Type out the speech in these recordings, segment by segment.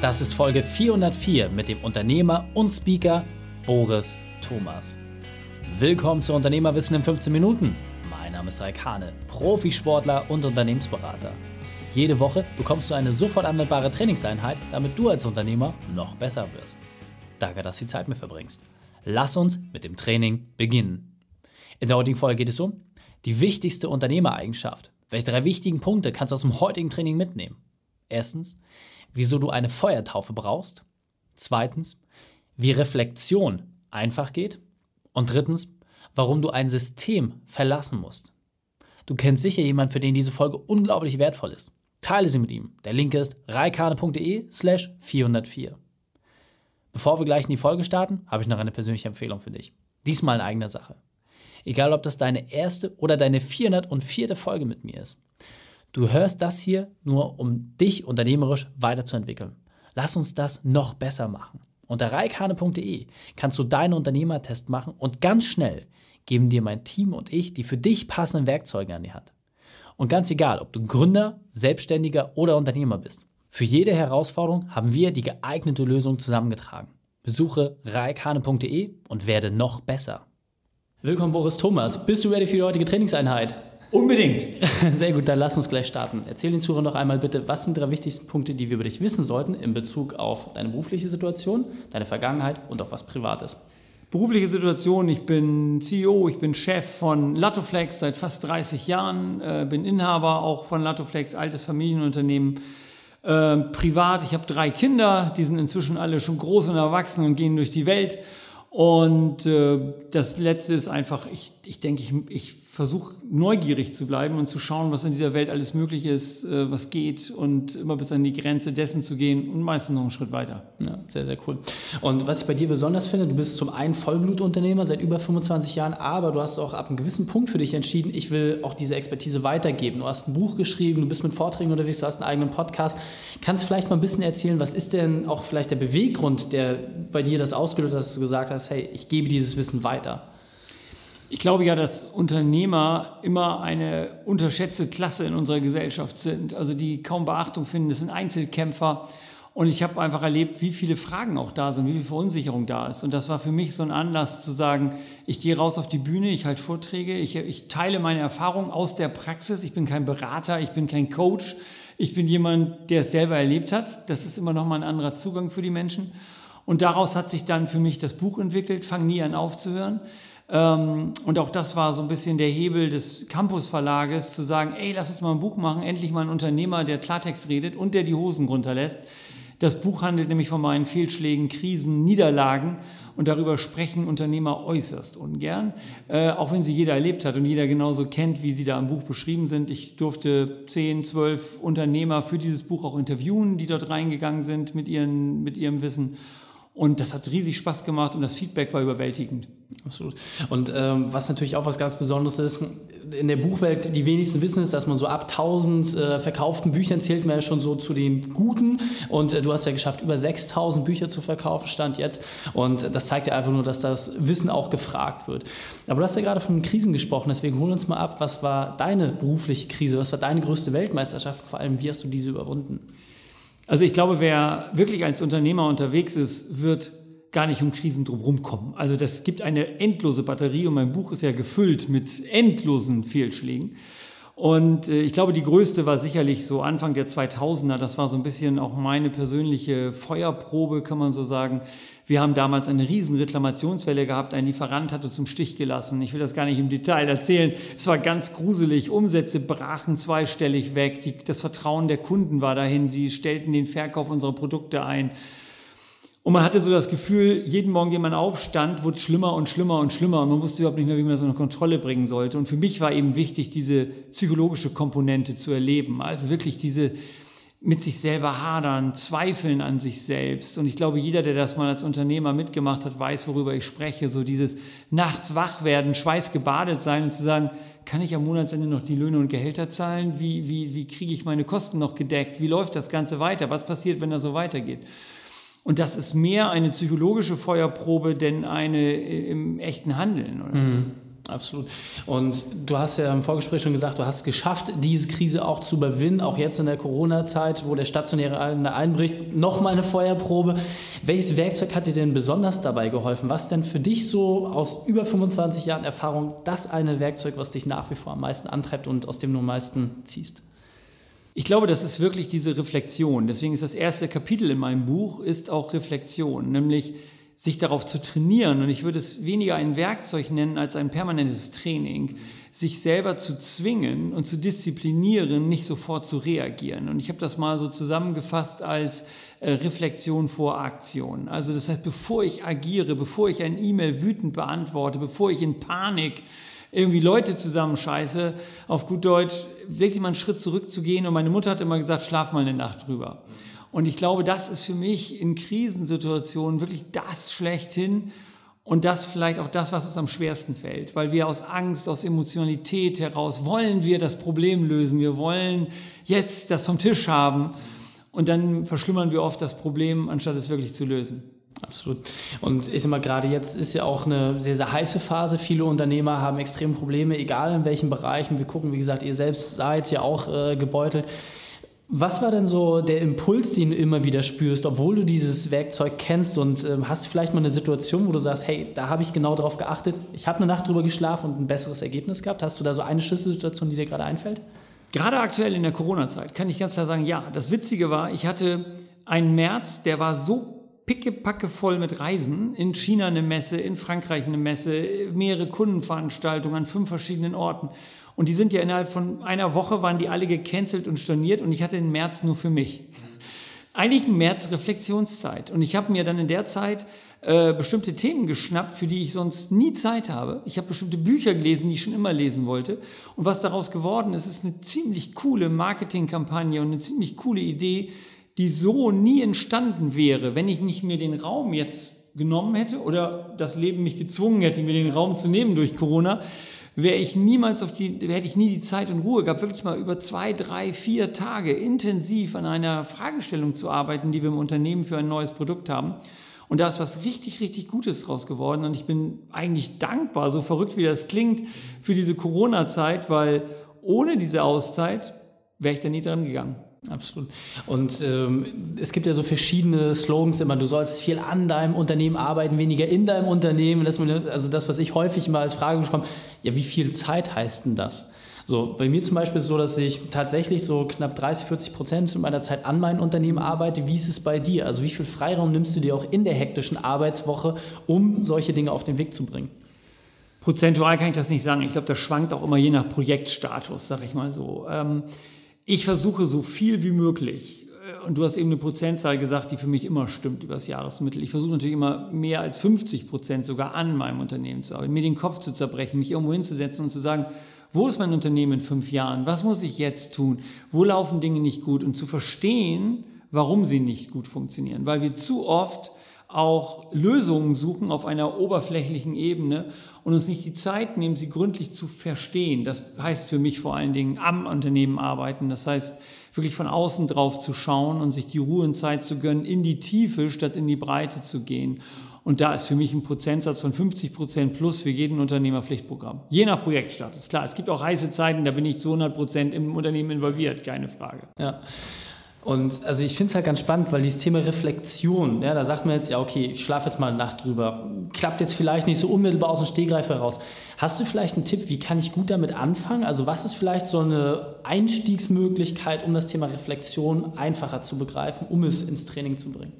Das ist Folge 404 mit dem Unternehmer und Speaker Boris Thomas. Willkommen zu Unternehmerwissen in 15 Minuten. Mein Name ist Raik Hane, Profisportler und Unternehmensberater. Jede Woche bekommst du eine sofort anwendbare Trainingseinheit, damit du als Unternehmer noch besser wirst. Danke, dass du die Zeit mit verbringst. Lass uns mit dem Training beginnen. In der heutigen Folge geht es um die wichtigste Unternehmereigenschaft. Welche drei wichtigen Punkte kannst du aus dem heutigen Training mitnehmen? Erstens, wieso du eine Feuertaufe brauchst. Zweitens, wie Reflexion einfach geht. Und drittens, warum du ein System verlassen musst. Du kennst sicher jemanden, für den diese Folge unglaublich wertvoll ist. Teile sie mit ihm. Der Link ist reikane.de slash 404. Bevor wir gleich in die Folge starten, habe ich noch eine persönliche Empfehlung für dich. Diesmal in eigener Sache. Egal, ob das deine erste oder deine 404. Folge mit mir ist. Du hörst das hier nur, um dich unternehmerisch weiterzuentwickeln. Lass uns das noch besser machen. Unter reikane.de kannst du deinen Unternehmertest machen und ganz schnell geben dir mein Team und ich die für dich passenden Werkzeuge an die Hand. Und ganz egal, ob du Gründer, Selbstständiger oder Unternehmer bist, für jede Herausforderung haben wir die geeignete Lösung zusammengetragen. Besuche reikane.de und werde noch besser. Willkommen Boris Thomas. Bist du ready für die heutige Trainingseinheit? Unbedingt. Sehr gut, dann lass uns gleich starten. Erzähl den Zuhörern doch einmal bitte, was sind die drei wichtigsten Punkte, die wir über dich wissen sollten in Bezug auf deine berufliche Situation, deine Vergangenheit und auch was Privates. Berufliche Situation, ich bin CEO, ich bin Chef von Latoflex seit fast 30 Jahren, äh, bin Inhaber auch von Latoflex, altes Familienunternehmen. Äh, privat, ich habe drei Kinder, die sind inzwischen alle schon groß und erwachsen und gehen durch die Welt. Und äh, das Letzte ist einfach, ich, ich denke, ich, ich versuche neugierig zu bleiben und zu schauen, was in dieser Welt alles möglich ist, äh, was geht und immer bis an die Grenze dessen zu gehen und meistens noch einen Schritt weiter. Ja, sehr, sehr cool. Und was ich bei dir besonders finde, du bist zum einen Vollblutunternehmer seit über 25 Jahren, aber du hast auch ab einem gewissen Punkt für dich entschieden, ich will auch diese Expertise weitergeben. Du hast ein Buch geschrieben, du bist mit Vorträgen unterwegs, du hast einen eigenen Podcast. Kannst vielleicht mal ein bisschen erzählen, was ist denn auch vielleicht der Beweggrund, der bei dir das ausgelöst hat, dass du gesagt hast, hey, ich gebe dieses Wissen weiter? Ich glaube ja, dass Unternehmer immer eine unterschätzte Klasse in unserer Gesellschaft sind, also die kaum Beachtung finden. Das sind Einzelkämpfer. Und ich habe einfach erlebt, wie viele Fragen auch da sind, wie viel Verunsicherung da ist. Und das war für mich so ein Anlass zu sagen, ich gehe raus auf die Bühne, ich halte Vorträge, ich, ich teile meine Erfahrungen aus der Praxis. Ich bin kein Berater, ich bin kein Coach. Ich bin jemand, der es selber erlebt hat. Das ist immer noch mal ein anderer Zugang für die Menschen. Und daraus hat sich dann für mich das Buch entwickelt, Fang nie an aufzuhören. Ähm, und auch das war so ein bisschen der Hebel des Campus Verlages, zu sagen, ey, lass uns mal ein Buch machen, endlich mal ein Unternehmer, der Klartext redet und der die Hosen runterlässt. Das Buch handelt nämlich von meinen Fehlschlägen, Krisen, Niederlagen und darüber sprechen Unternehmer äußerst ungern, äh, auch wenn sie jeder erlebt hat und jeder genauso kennt, wie sie da im Buch beschrieben sind. Ich durfte zehn, zwölf Unternehmer für dieses Buch auch interviewen, die dort reingegangen sind mit, ihren, mit ihrem Wissen. Und das hat riesig Spaß gemacht und das Feedback war überwältigend. Absolut. Und ähm, was natürlich auch was ganz Besonderes ist, in der Buchwelt, die wenigsten wissen es, dass man so ab 1000 äh, verkauften Büchern zählt man ja schon so zu den Guten. Und äh, du hast ja geschafft, über 6000 Bücher zu verkaufen, stand jetzt. Und das zeigt ja einfach nur, dass das Wissen auch gefragt wird. Aber du hast ja gerade von Krisen gesprochen, deswegen hol uns mal ab, was war deine berufliche Krise? Was war deine größte Weltmeisterschaft? Vor allem, wie hast du diese überwunden? Also ich glaube, wer wirklich als Unternehmer unterwegs ist, wird gar nicht um Krisen drumherum kommen. Also das gibt eine endlose Batterie und mein Buch ist ja gefüllt mit endlosen Fehlschlägen. Und äh, ich glaube, die größte war sicherlich so Anfang der 2000er. Das war so ein bisschen auch meine persönliche Feuerprobe, kann man so sagen. Wir haben damals eine riesen Reklamationswelle gehabt. Ein Lieferant hatte zum Stich gelassen. Ich will das gar nicht im Detail erzählen. Es war ganz gruselig. Umsätze brachen zweistellig weg. Die, das Vertrauen der Kunden war dahin. Sie stellten den Verkauf unserer Produkte ein. Und man hatte so das Gefühl, jeden Morgen, den man aufstand, wurde es schlimmer und schlimmer und schlimmer. Und man wusste überhaupt nicht mehr, wie man das unter Kontrolle bringen sollte. Und für mich war eben wichtig, diese psychologische Komponente zu erleben. Also wirklich diese, mit sich selber hadern, zweifeln an sich selbst. Und ich glaube, jeder, der das mal als Unternehmer mitgemacht hat, weiß, worüber ich spreche. So dieses nachts wach werden, schweißgebadet sein und zu sagen, kann ich am Monatsende noch die Löhne und Gehälter zahlen? Wie, wie, wie kriege ich meine Kosten noch gedeckt? Wie läuft das Ganze weiter? Was passiert, wenn das so weitergeht? Und das ist mehr eine psychologische Feuerprobe, denn eine äh, im echten Handeln oder so. Mhm. Absolut. Und du hast ja im Vorgespräch schon gesagt, du hast es geschafft, diese Krise auch zu überwinden, auch jetzt in der Corona-Zeit, wo der stationäre einbricht. Nochmal eine Feuerprobe. Welches Werkzeug hat dir denn besonders dabei geholfen? Was denn für dich so aus über 25 Jahren Erfahrung das eine Werkzeug, was dich nach wie vor am meisten antreibt und aus dem du am meisten ziehst? Ich glaube, das ist wirklich diese Reflexion. Deswegen ist das erste Kapitel in meinem Buch ist auch Reflexion, nämlich sich darauf zu trainieren, und ich würde es weniger ein Werkzeug nennen als ein permanentes Training, sich selber zu zwingen und zu disziplinieren, nicht sofort zu reagieren. Und ich habe das mal so zusammengefasst als äh, Reflexion vor Aktion. Also das heißt, bevor ich agiere, bevor ich ein E-Mail wütend beantworte, bevor ich in Panik irgendwie Leute zusammenscheiße, auf gut Deutsch, wirklich mal einen Schritt zurückzugehen. Und meine Mutter hat immer gesagt, schlaf mal eine Nacht drüber. Und ich glaube, das ist für mich in Krisensituationen wirklich das schlechthin und das vielleicht auch das, was uns am schwersten fällt, weil wir aus Angst, aus Emotionalität heraus wollen wir das Problem lösen. Wir wollen jetzt das vom Tisch haben und dann verschlimmern wir oft das Problem, anstatt es wirklich zu lösen. Absolut. Und ich sag mal, gerade jetzt ist ja auch eine sehr, sehr heiße Phase. Viele Unternehmer haben extreme Probleme, egal in welchen Bereichen. Wir gucken, wie gesagt, ihr selbst seid ja auch äh, gebeutelt. Was war denn so der Impuls, den du immer wieder spürst, obwohl du dieses Werkzeug kennst und ähm, hast vielleicht mal eine Situation, wo du sagst, hey, da habe ich genau darauf geachtet, ich habe eine Nacht drüber geschlafen und ein besseres Ergebnis gehabt. Hast du da so eine Schlüsselsituation, die dir gerade einfällt? Gerade aktuell in der Corona-Zeit kann ich ganz klar sagen, ja. Das Witzige war, ich hatte einen März, der war so pickepacke voll mit Reisen. In China eine Messe, in Frankreich eine Messe, mehrere Kundenveranstaltungen an fünf verschiedenen Orten. Und die sind ja innerhalb von einer Woche waren die alle gecancelt und storniert und ich hatte den März nur für mich. Eigentlich ein März Reflexionszeit. Und ich habe mir dann in der Zeit äh, bestimmte Themen geschnappt, für die ich sonst nie Zeit habe. Ich habe bestimmte Bücher gelesen, die ich schon immer lesen wollte. Und was daraus geworden ist, ist eine ziemlich coole Marketingkampagne und eine ziemlich coole Idee, die so nie entstanden wäre, wenn ich nicht mir den Raum jetzt genommen hätte oder das Leben mich gezwungen hätte, mir den Raum zu nehmen durch Corona, wäre ich niemals auf die, hätte ich nie die Zeit und Ruhe gehabt, wirklich mal über zwei, drei, vier Tage intensiv an einer Fragestellung zu arbeiten, die wir im Unternehmen für ein neues Produkt haben. Und da ist was richtig, richtig Gutes draus geworden. Und ich bin eigentlich dankbar, so verrückt wie das klingt, für diese Corona-Zeit, weil ohne diese Auszeit wäre ich da nie dran gegangen. Absolut. Und ähm, es gibt ja so verschiedene Slogans immer, du sollst viel an deinem Unternehmen arbeiten, weniger in deinem Unternehmen. Das, also das, was ich häufig mal als Frage bekomme, ja, wie viel Zeit heißt denn das? So, bei mir zum Beispiel ist es so, dass ich tatsächlich so knapp 30, 40 Prozent meiner Zeit an meinem Unternehmen arbeite. Wie ist es bei dir? Also wie viel Freiraum nimmst du dir auch in der hektischen Arbeitswoche, um solche Dinge auf den Weg zu bringen? Prozentual kann ich das nicht sagen. Ich glaube, das schwankt auch immer je nach Projektstatus, sag ich mal so. Ähm, ich versuche so viel wie möglich, äh, und du hast eben eine Prozentzahl gesagt, die für mich immer stimmt über das Jahresmittel. Ich versuche natürlich immer mehr als 50 Prozent sogar an meinem Unternehmen zu arbeiten, mir den Kopf zu zerbrechen, mich irgendwo hinzusetzen und zu sagen, wo ist mein Unternehmen in fünf Jahren? Was muss ich jetzt tun? Wo laufen Dinge nicht gut? Und zu verstehen, warum sie nicht gut funktionieren. Weil wir zu oft auch Lösungen suchen auf einer oberflächlichen Ebene und uns nicht die Zeit nehmen, sie gründlich zu verstehen. Das heißt für mich vor allen Dingen am Unternehmen arbeiten. Das heißt, wirklich von außen drauf zu schauen und sich die Ruhe und Zeit zu gönnen, in die Tiefe statt in die Breite zu gehen. Und da ist für mich ein Prozentsatz von 50 Prozent plus für jeden Unternehmerpflichtprogramm. Je nach Projektstatus. Klar, es gibt auch heiße Zeiten, da bin ich zu 100 Prozent im Unternehmen involviert, keine Frage. Ja. Und also ich finde es halt ganz spannend, weil dieses Thema Reflexion, ja, da sagt man jetzt, ja, okay, ich schlafe jetzt mal eine Nacht drüber. Klappt jetzt vielleicht nicht so unmittelbar aus dem Stegreif heraus. Hast du vielleicht einen Tipp, wie kann ich gut damit anfangen? Also was ist vielleicht so eine Einstiegsmöglichkeit, um das Thema Reflexion einfacher zu begreifen, um es ins Training zu bringen?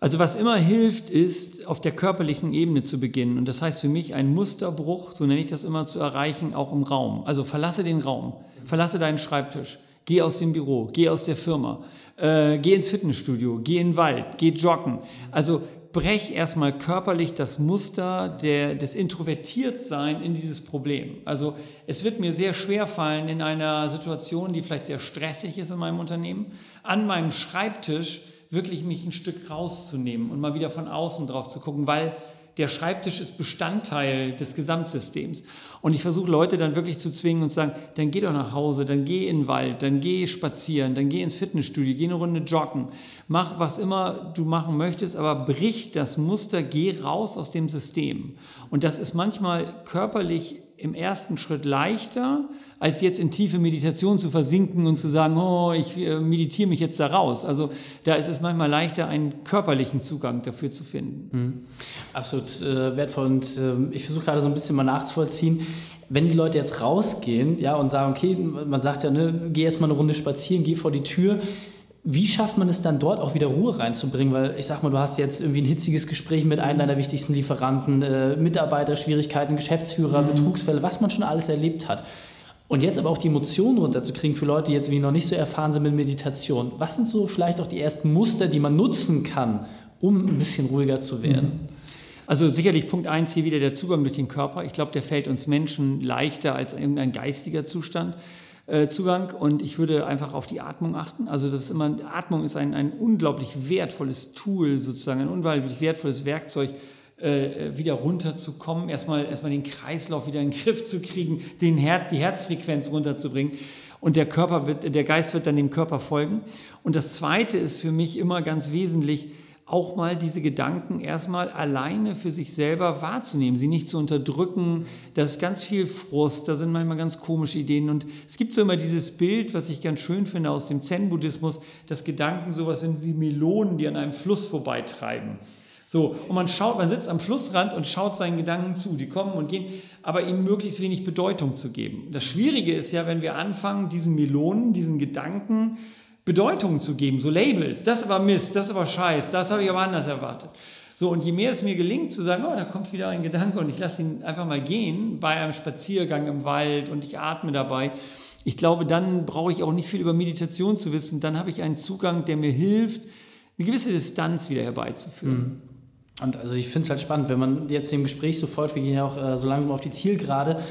Also was immer hilft, ist auf der körperlichen Ebene zu beginnen. Und das heißt für mich, ein Musterbruch, so nenne ich das immer, zu erreichen, auch im Raum. Also verlasse den Raum, verlasse deinen Schreibtisch Geh aus dem Büro, geh aus der Firma, äh, geh ins Fitnessstudio, geh in den Wald, geh joggen. Also brech erstmal körperlich das Muster der, des Introvertiertsein in dieses Problem. Also es wird mir sehr schwer fallen in einer Situation, die vielleicht sehr stressig ist in meinem Unternehmen, an meinem Schreibtisch wirklich mich ein Stück rauszunehmen und mal wieder von außen drauf zu gucken, weil der Schreibtisch ist Bestandteil des Gesamtsystems. Und ich versuche Leute dann wirklich zu zwingen und zu sagen, dann geh doch nach Hause, dann geh in den Wald, dann geh spazieren, dann geh ins Fitnessstudio, geh eine Runde joggen, mach was immer du machen möchtest, aber brich das Muster, geh raus aus dem System. Und das ist manchmal körperlich im ersten Schritt leichter, als jetzt in tiefe Meditation zu versinken und zu sagen, oh, ich äh, meditiere mich jetzt da raus. Also da ist es manchmal leichter, einen körperlichen Zugang dafür zu finden. Mhm. Absolut äh, wertvoll und äh, ich versuche gerade so ein bisschen mal nachzuvollziehen. Wenn die Leute jetzt rausgehen ja, und sagen, okay, man sagt ja, ne, geh erstmal eine Runde spazieren, geh vor die Tür, wie schafft man es dann dort auch wieder Ruhe reinzubringen? Weil ich sag mal, du hast jetzt irgendwie ein hitziges Gespräch mit einem deiner wichtigsten Lieferanten, äh, Mitarbeiterschwierigkeiten, Geschäftsführer, mhm. Betrugsfälle, was man schon alles erlebt hat. Und jetzt aber auch die Emotionen runterzukriegen für Leute, die jetzt noch nicht so erfahren sind mit Meditation. Was sind so vielleicht auch die ersten Muster, die man nutzen kann, um ein bisschen ruhiger zu werden? Mhm. Also sicherlich Punkt eins hier wieder der Zugang durch den Körper. Ich glaube, der fällt uns Menschen leichter als irgendein geistiger Zustand. Äh, Zugang und ich würde einfach auf die Atmung achten. Also das ist immer, Atmung ist ein, ein unglaublich wertvolles Tool, sozusagen ein unglaublich wertvolles Werkzeug, äh, wieder runterzukommen, erstmal, erstmal den Kreislauf wieder in den Griff zu kriegen, den Her die Herzfrequenz runterzubringen. Und der Körper wird, der Geist wird dann dem Körper folgen. Und das zweite ist für mich immer ganz wesentlich, auch mal diese Gedanken erstmal alleine für sich selber wahrzunehmen, sie nicht zu unterdrücken. Da ist ganz viel Frust, da sind manchmal ganz komische Ideen. Und es gibt so immer dieses Bild, was ich ganz schön finde aus dem Zen-Buddhismus, dass Gedanken sowas sind wie Melonen, die an einem Fluss vorbeitreiben. So, und man schaut, man sitzt am Flussrand und schaut seinen Gedanken zu. Die kommen und gehen, aber ihnen möglichst wenig Bedeutung zu geben. Das Schwierige ist ja, wenn wir anfangen, diesen Melonen, diesen Gedanken Bedeutung zu geben, so Labels. Das war Mist, das war Scheiß, das habe ich aber anders erwartet. So, und je mehr es mir gelingt zu sagen, oh, da kommt wieder ein Gedanke und ich lasse ihn einfach mal gehen bei einem Spaziergang im Wald und ich atme dabei, ich glaube, dann brauche ich auch nicht viel über Meditation zu wissen. Dann habe ich einen Zugang, der mir hilft, eine gewisse Distanz wieder herbeizuführen. Mhm. Und also ich finde es halt spannend, wenn man jetzt im Gespräch sofort, wir gehen ja auch äh, so langsam auf die Zielgerade,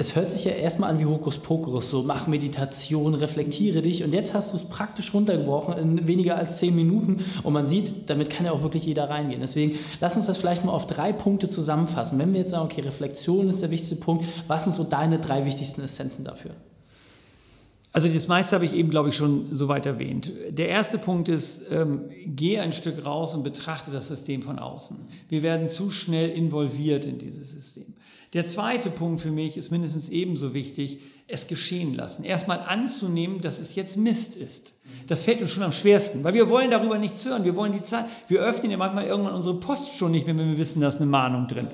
es hört sich ja erstmal an wie Hokuspokus, so mach Meditation, reflektiere dich und jetzt hast du es praktisch runtergebrochen in weniger als zehn Minuten und man sieht, damit kann ja auch wirklich jeder reingehen. Deswegen lass uns das vielleicht mal auf drei Punkte zusammenfassen. Wenn wir jetzt sagen, okay, Reflexion ist der wichtigste Punkt, was sind so deine drei wichtigsten Essenzen dafür? Also das meiste habe ich eben, glaube ich, schon so weit erwähnt. Der erste Punkt ist, ähm, geh ein Stück raus und betrachte das System von außen. Wir werden zu schnell involviert in dieses System. Der zweite Punkt für mich ist mindestens ebenso wichtig, es geschehen lassen. Erstmal anzunehmen, dass es jetzt Mist ist. Das fällt uns schon am schwersten, weil wir wollen darüber nichts hören. Wir wollen die Zeit. Wir öffnen ja manchmal irgendwann unsere Post schon nicht mehr, wenn wir wissen, da ist eine Mahnung drin.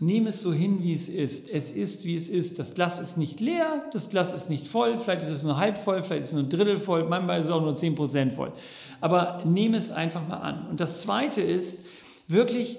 Nehm es so hin, wie es ist. Es ist, wie es ist. Das Glas ist nicht leer, das Glas ist nicht voll. Vielleicht ist es nur halb voll, vielleicht ist es nur ein Drittel voll, manchmal ist es auch nur zehn Prozent voll. Aber nehme es einfach mal an. Und das Zweite ist wirklich,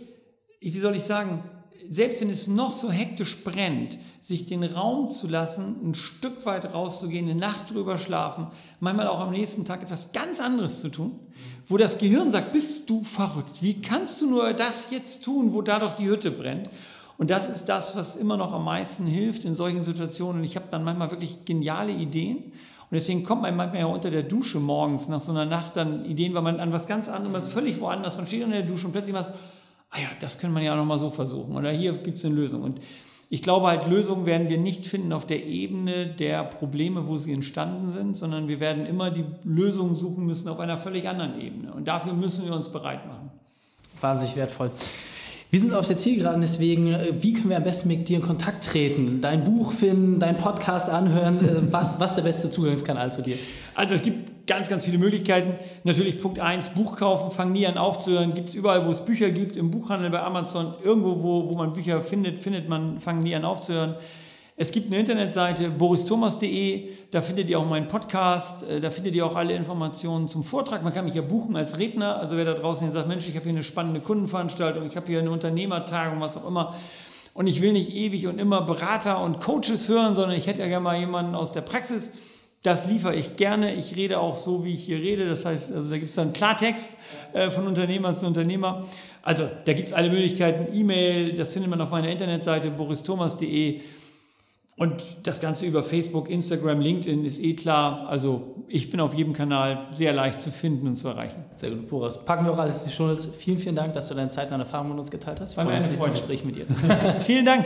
wie soll ich sagen, selbst wenn es noch so hektisch brennt, sich den Raum zu lassen, ein Stück weit rauszugehen, eine Nacht drüber schlafen, manchmal auch am nächsten Tag etwas ganz anderes zu tun, wo das Gehirn sagt, bist du verrückt? Wie kannst du nur das jetzt tun, wo da doch die Hütte brennt? Und das ist das, was immer noch am meisten hilft in solchen Situationen. Und ich habe dann manchmal wirklich geniale Ideen. Und deswegen kommt man manchmal ja unter der Dusche morgens nach so einer Nacht dann Ideen, weil man an was ganz ist völlig woanders, man steht unter der Dusche und plötzlich was, ah ja, das könnte man ja noch mal so versuchen oder hier gibt es eine Lösung. Und ich glaube halt, Lösungen werden wir nicht finden auf der Ebene der Probleme, wo sie entstanden sind, sondern wir werden immer die Lösungen suchen müssen auf einer völlig anderen Ebene. Und dafür müssen wir uns bereit machen. Wahnsinnig wertvoll. Wir sind auf der Zielgeraden, deswegen, äh, wie können wir am besten mit dir in Kontakt treten? Dein Buch finden, dein Podcast anhören, äh, was, was der beste Zugangskanal zu dir? Also es gibt ganz, ganz viele Möglichkeiten. Natürlich Punkt 1, Buch kaufen, fang nie an aufzuhören. Gibt es überall, wo es Bücher gibt, im Buchhandel, bei Amazon, irgendwo, wo, wo man Bücher findet, findet man, fang nie an aufzuhören. Es gibt eine Internetseite boristhomas.de, da findet ihr auch meinen Podcast, äh, da findet ihr auch alle Informationen zum Vortrag. Man kann mich ja buchen als Redner, also wer da draußen sagt, Mensch, ich habe hier eine spannende Kundenveranstaltung, ich habe hier eine Unternehmertagung, was auch immer. Und ich will nicht ewig und immer Berater und Coaches hören, sondern ich hätte ja gerne mal jemanden aus der Praxis. Das liefere ich gerne. Ich rede auch so, wie ich hier rede. Das heißt, also da gibt es dann Klartext äh, von Unternehmer zu Unternehmer. Also da gibt es alle Möglichkeiten. E-Mail, das findet man auf meiner Internetseite boristhomas.de. Und das Ganze über Facebook, Instagram, LinkedIn ist eh klar. Also ich bin auf jedem Kanal sehr leicht zu finden und zu erreichen. Sehr gut, Boris. Packen wir auch alles in die Shownotes. Vielen, vielen Dank, dass du deine Zeit und deine Erfahrungen mit uns geteilt hast. War mir ein Gespräch mit dir. vielen Dank.